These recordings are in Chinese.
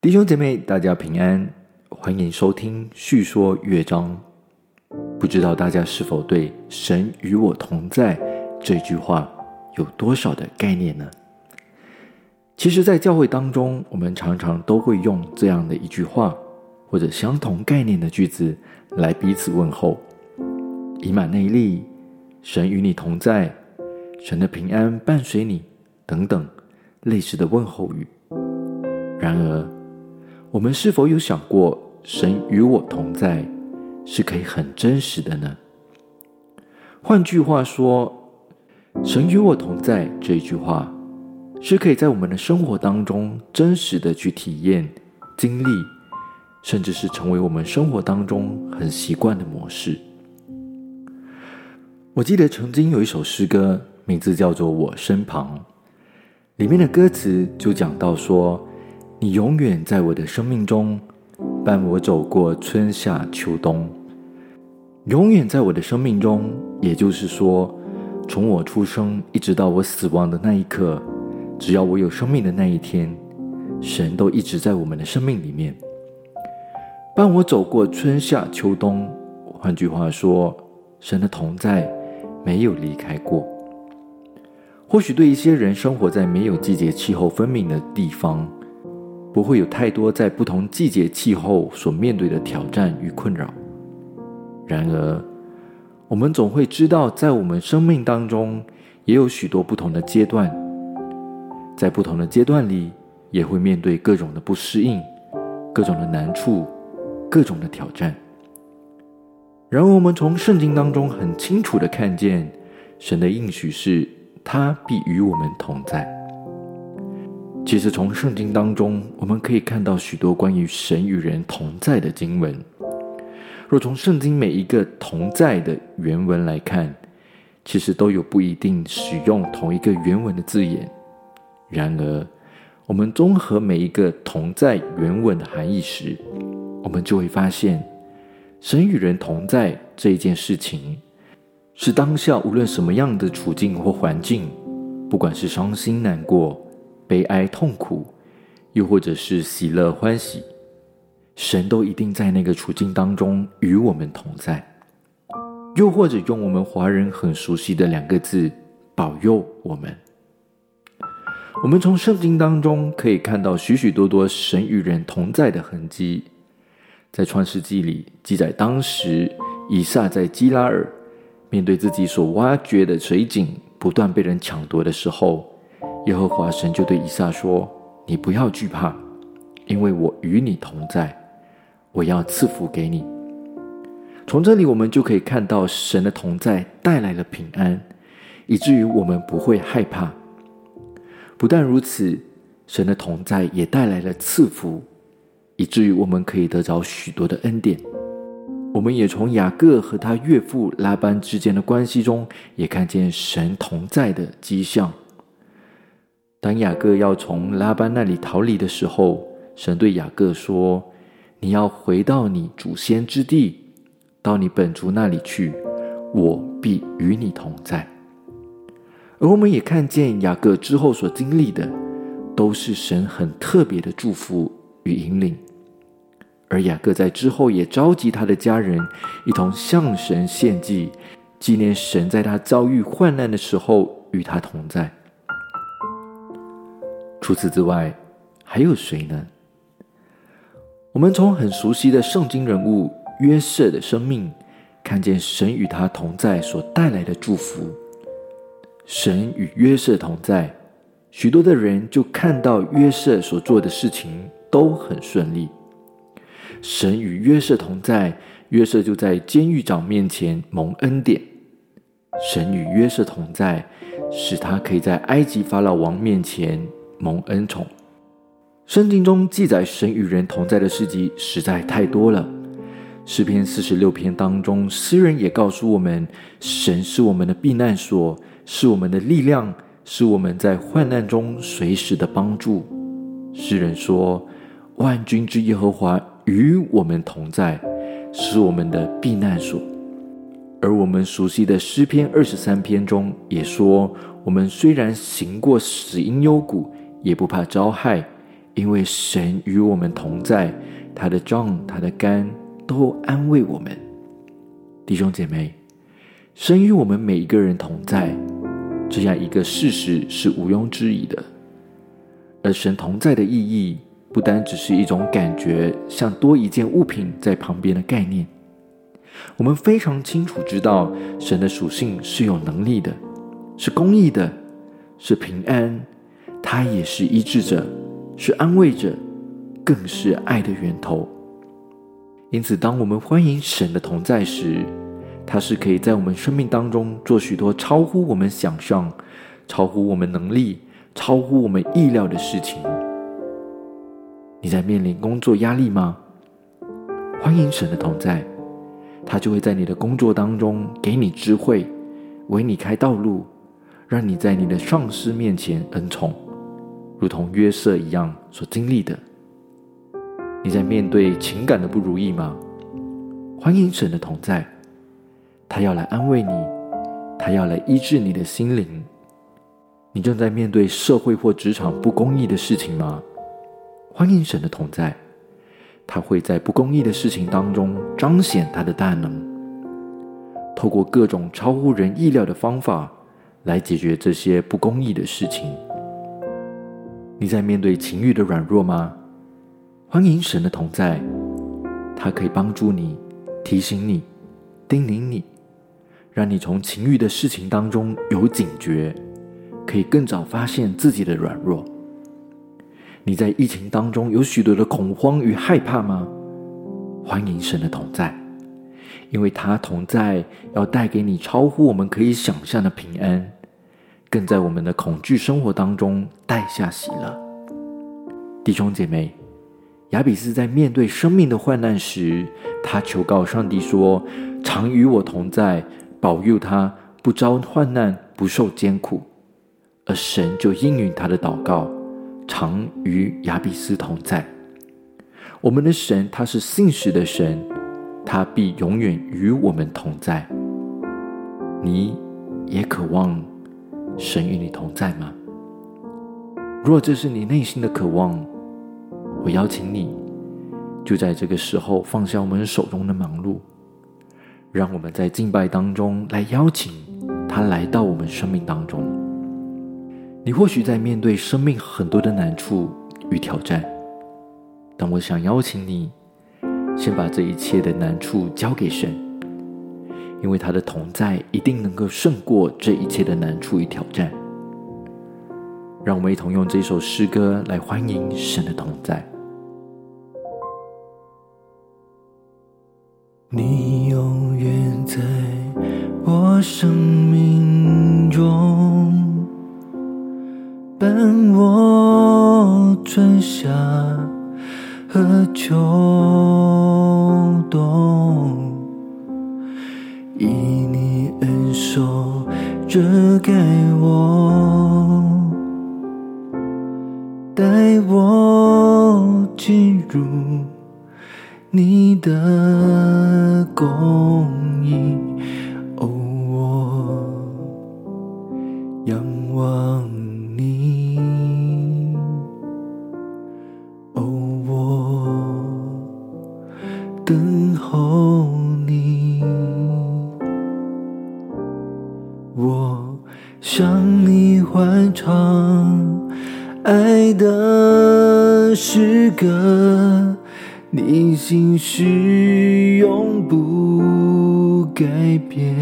弟兄姐妹，大家平安，欢迎收听叙说乐章。不知道大家是否对“神与我同在”这句话有多少的概念呢？其实，在教会当中，我们常常都会用这样的一句话，或者相同概念的句子来彼此问候：“以马内利，神与你同在，神的平安伴随你”等等类似的问候语。然而，我们是否有想过，神与我同在是可以很真实的呢？换句话说，神与我同在这句话，是可以在我们的生活当中真实的去体验、经历，甚至是成为我们生活当中很习惯的模式。我记得曾经有一首诗歌，名字叫做《我身旁》，里面的歌词就讲到说。你永远在我的生命中，伴我走过春夏秋冬。永远在我的生命中，也就是说，从我出生一直到我死亡的那一刻，只要我有生命的那一天，神都一直在我们的生命里面，伴我走过春夏秋冬。换句话说，神的同在没有离开过。或许对一些人生活在没有季节气候分明的地方。不会有太多在不同季节气候所面对的挑战与困扰。然而，我们总会知道，在我们生命当中也有许多不同的阶段，在不同的阶段里，也会面对各种的不适应、各种的难处、各种的挑战。然而，我们从圣经当中很清楚的看见，神的应许是，他必与我们同在。其实，从圣经当中，我们可以看到许多关于神与人同在的经文。若从圣经每一个“同在”的原文来看，其实都有不一定使用同一个原文的字眼。然而，我们综合每一个“同在”原文的含义时，我们就会发现，神与人同在这一件事情，是当下无论什么样的处境或环境，不管是伤心难过。悲哀、痛苦，又或者是喜乐、欢喜，神都一定在那个处境当中与我们同在。又或者用我们华人很熟悉的两个字“保佑我们”。我们从圣经当中可以看到许许多多神与人同在的痕迹。在创世纪里记载，当时以撒在基拉尔面对自己所挖掘的水井不断被人抢夺的时候。耶和华神就对以撒说：“你不要惧怕，因为我与你同在，我要赐福给你。”从这里我们就可以看到神的同在带来了平安，以至于我们不会害怕。不但如此，神的同在也带来了赐福，以至于我们可以得着许多的恩典。我们也从雅各和他岳父拉班之间的关系中，也看见神同在的迹象。当雅各要从拉班那里逃离的时候，神对雅各说：“你要回到你祖先之地，到你本族那里去，我必与你同在。”而我们也看见雅各之后所经历的，都是神很特别的祝福与引领。而雅各在之后也召集他的家人，一同向神献祭，纪念神在他遭遇患难的时候与他同在。除此之外，还有谁呢？我们从很熟悉的圣经人物约瑟的生命，看见神与他同在所带来的祝福。神与约瑟同在，许多的人就看到约瑟所做的事情都很顺利。神与约瑟同在，约瑟就在监狱长面前蒙恩典。神与约瑟同在，使他可以在埃及法老王面前。蒙恩宠，圣经中记载神与人同在的事迹实在太多了。诗篇四十六篇当中，诗人也告诉我们，神是我们的避难所，是我们的力量，是我们在患难中随时的帮助。诗人说：“万军之耶和华与我们同在，是我们的避难所。”而我们熟悉的诗篇二十三篇中也说：“我们虽然行过死荫幽谷。”也不怕遭害，因为神与我们同在，他的杖、他的肝都安慰我们。弟兄姐妹，神与我们每一个人同在，这样一个事实是毋庸置疑的。而神同在的意义，不单只是一种感觉，像多一件物品在旁边的概念。我们非常清楚知道，神的属性是有能力的，是公义的，是平安，他也是医治者。是安慰者，更是爱的源头。因此，当我们欢迎神的同在时，他是可以在我们生命当中做许多超乎我们想象、超乎我们能力、超乎我们意料的事情。你在面临工作压力吗？欢迎神的同在，他就会在你的工作当中给你智慧，为你开道路，让你在你的上司面前恩宠。如同约瑟一样所经历的，你在面对情感的不如意吗？欢迎神的同在，他要来安慰你，他要来医治你的心灵。你正在面对社会或职场不公义的事情吗？欢迎神的同在，他会在不公义的事情当中彰显他的大能，透过各种超乎人意料的方法来解决这些不公义的事情。你在面对情欲的软弱吗？欢迎神的同在，他可以帮助你、提醒你、叮咛你，让你从情欲的事情当中有警觉，可以更早发现自己的软弱。你在疫情当中有许多的恐慌与害怕吗？欢迎神的同在，因为他同在要带给你超乎我们可以想象的平安。更在我们的恐惧生活当中带下喜乐，弟兄姐妹，亚比斯在面对生命的患难时，他求告上帝说：“常与我同在，保佑他不遭患难，不受艰苦。”而神就应允他的祷告，常与亚比斯同在。我们的神他是信实的神，他必永远与我们同在。你也渴望。神与你同在吗？若这是你内心的渴望，我邀请你，就在这个时候放下我们手中的忙碌，让我们在敬拜当中来邀请他来到我们生命当中。你或许在面对生命很多的难处与挑战，但我想邀请你，先把这一切的难处交给神。因为他的同在一定能够胜过这一切的难处与挑战。让我们一同用这首诗歌来欢迎神的同在。是永不改变。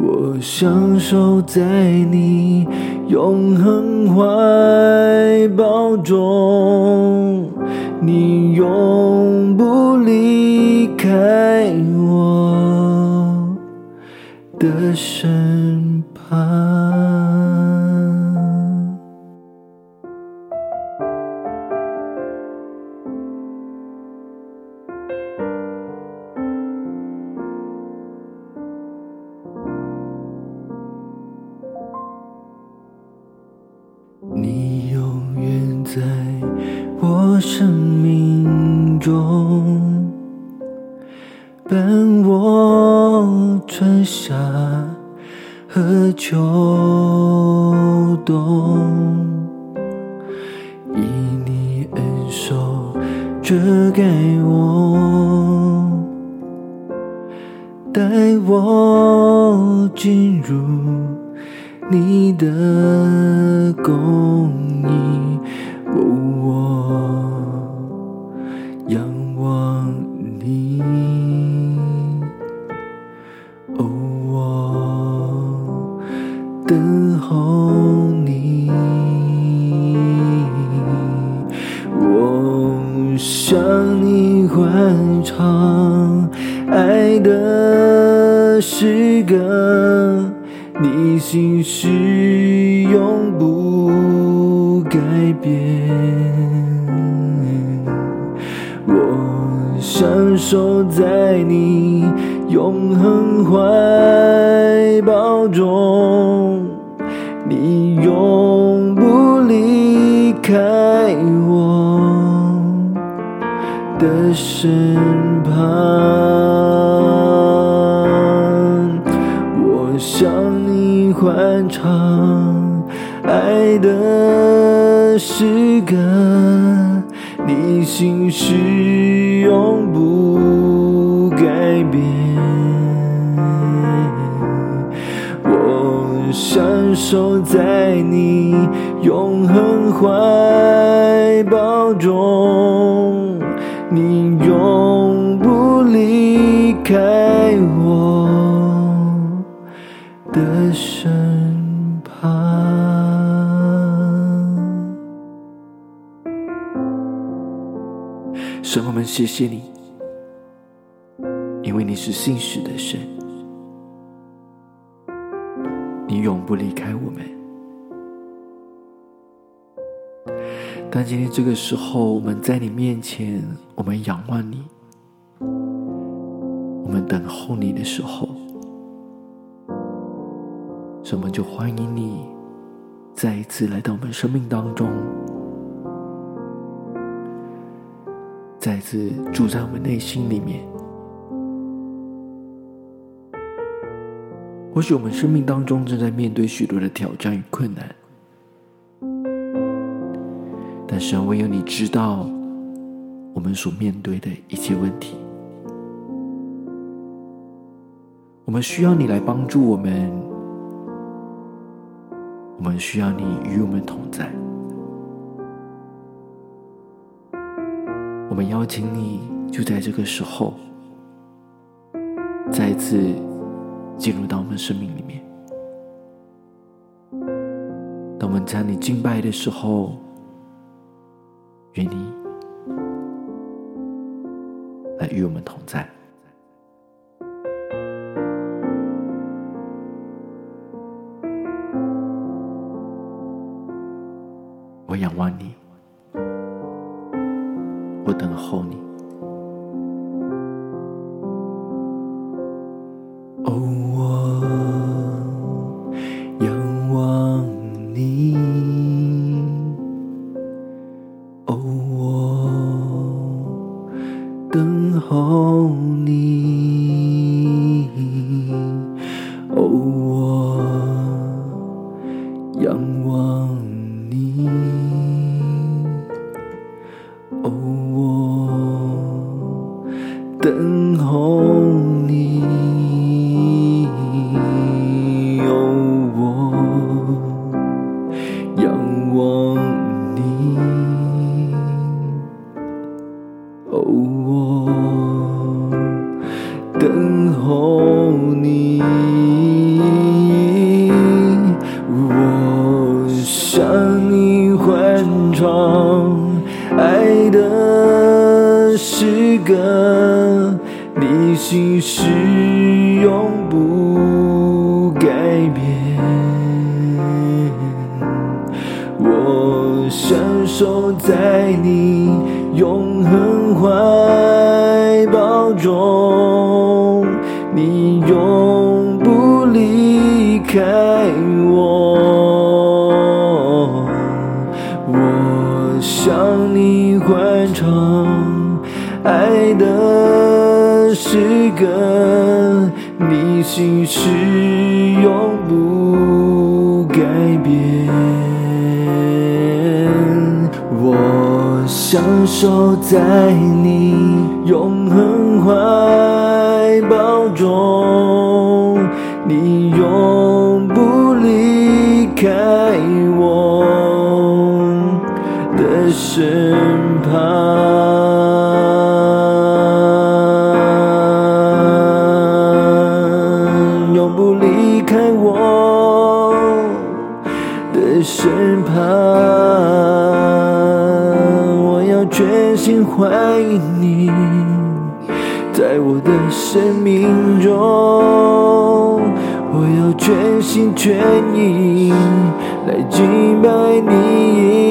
我享受在你永恒怀抱中，你永不离开我。的身我懂，以你恩手遮盖我，带我进入你的公。爱的诗歌，你心事永不改变。我享受在你永恒怀抱中，你永不离开我的身。啊我向你欢唱爱的诗歌，你心事永不改变。我享受在你永恒怀抱中，你永离开我的身旁。神，我们谢谢你，因为你是信实的神，你永不离开我们。但今天这个时候，我们在你面前，我们仰望你，我们等候你的时候，神，我们就欢迎你再一次来到我们生命当中。再次住在我们内心里面。或许我们生命当中正在面对许多的挑战与困难，但神唯有你知道我们所面对的一切问题。我们需要你来帮助我们，我们需要你与我们同在。我们邀请你，就在这个时候，再次进入到我们生命里面。当我们在你敬拜的时候，愿你来与我们同在。等候你，中，你永不离开我。我向你欢唱爱的诗歌，你心事永不改变。我。享受在你永恒怀抱中，你永不离开我的身旁，永不离开我的身旁。我要全心欢迎，生命中，我要全心全意来敬拜你。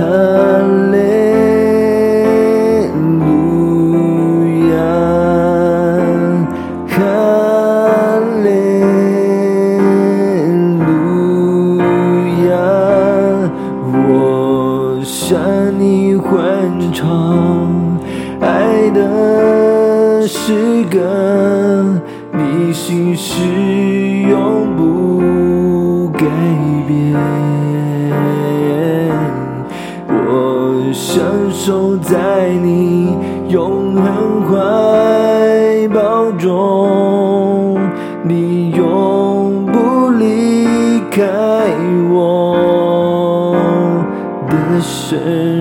her 开我的身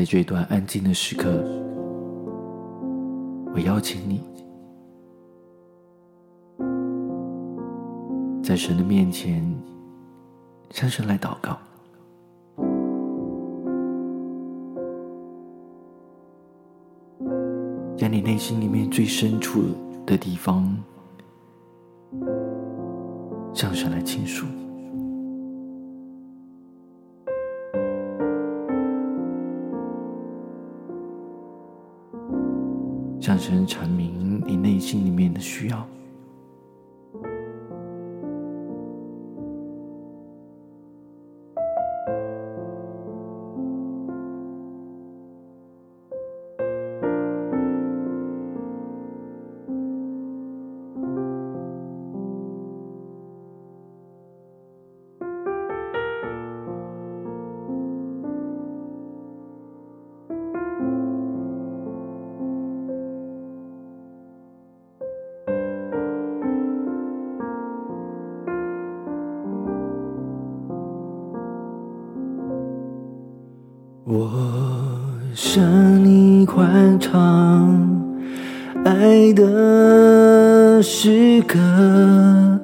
在这一段安静的时刻，我邀请你，在神的面前向神来祷告，在你内心里面最深处的地方向神来倾诉。向神阐明你内心里面的需要。诗歌，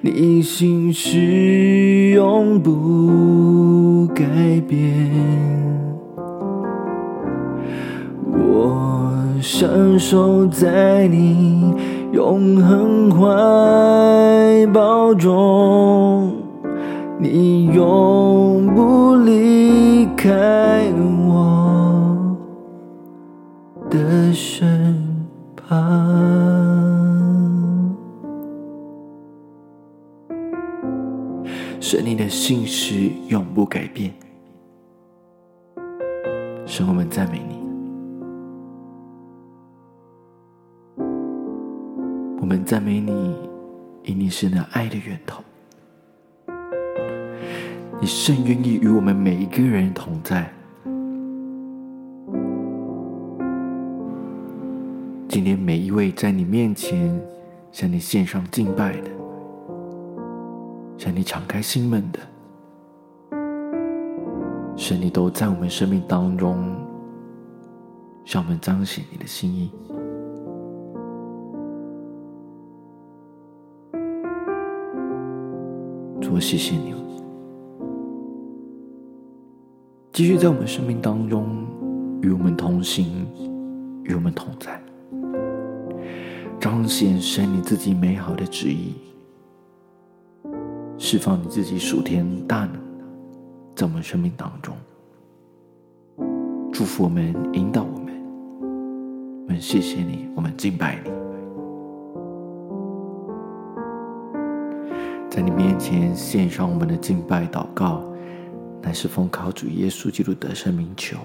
你心事永不改变。我享受在你永恒怀抱中，你永不离开我信实永不改变。神，我们赞美你，我们赞美你，因你是那爱的源头。你甚愿意与我们每一个人同在。今天每一位在你面前向你献上敬拜的，向你敞开心门的，神，你都在我们生命当中向我们彰显你的心意。主，谢谢你，继续在我们生命当中与我们同行，与我们同在。彰显神你自己美好的旨意，释放你自己属天大能，在我们生命当中，祝福我们，引导我们。我们谢谢你，我们敬拜你，在你面前献上我们的敬拜祷告，乃是奉靠主耶稣基督的圣名求，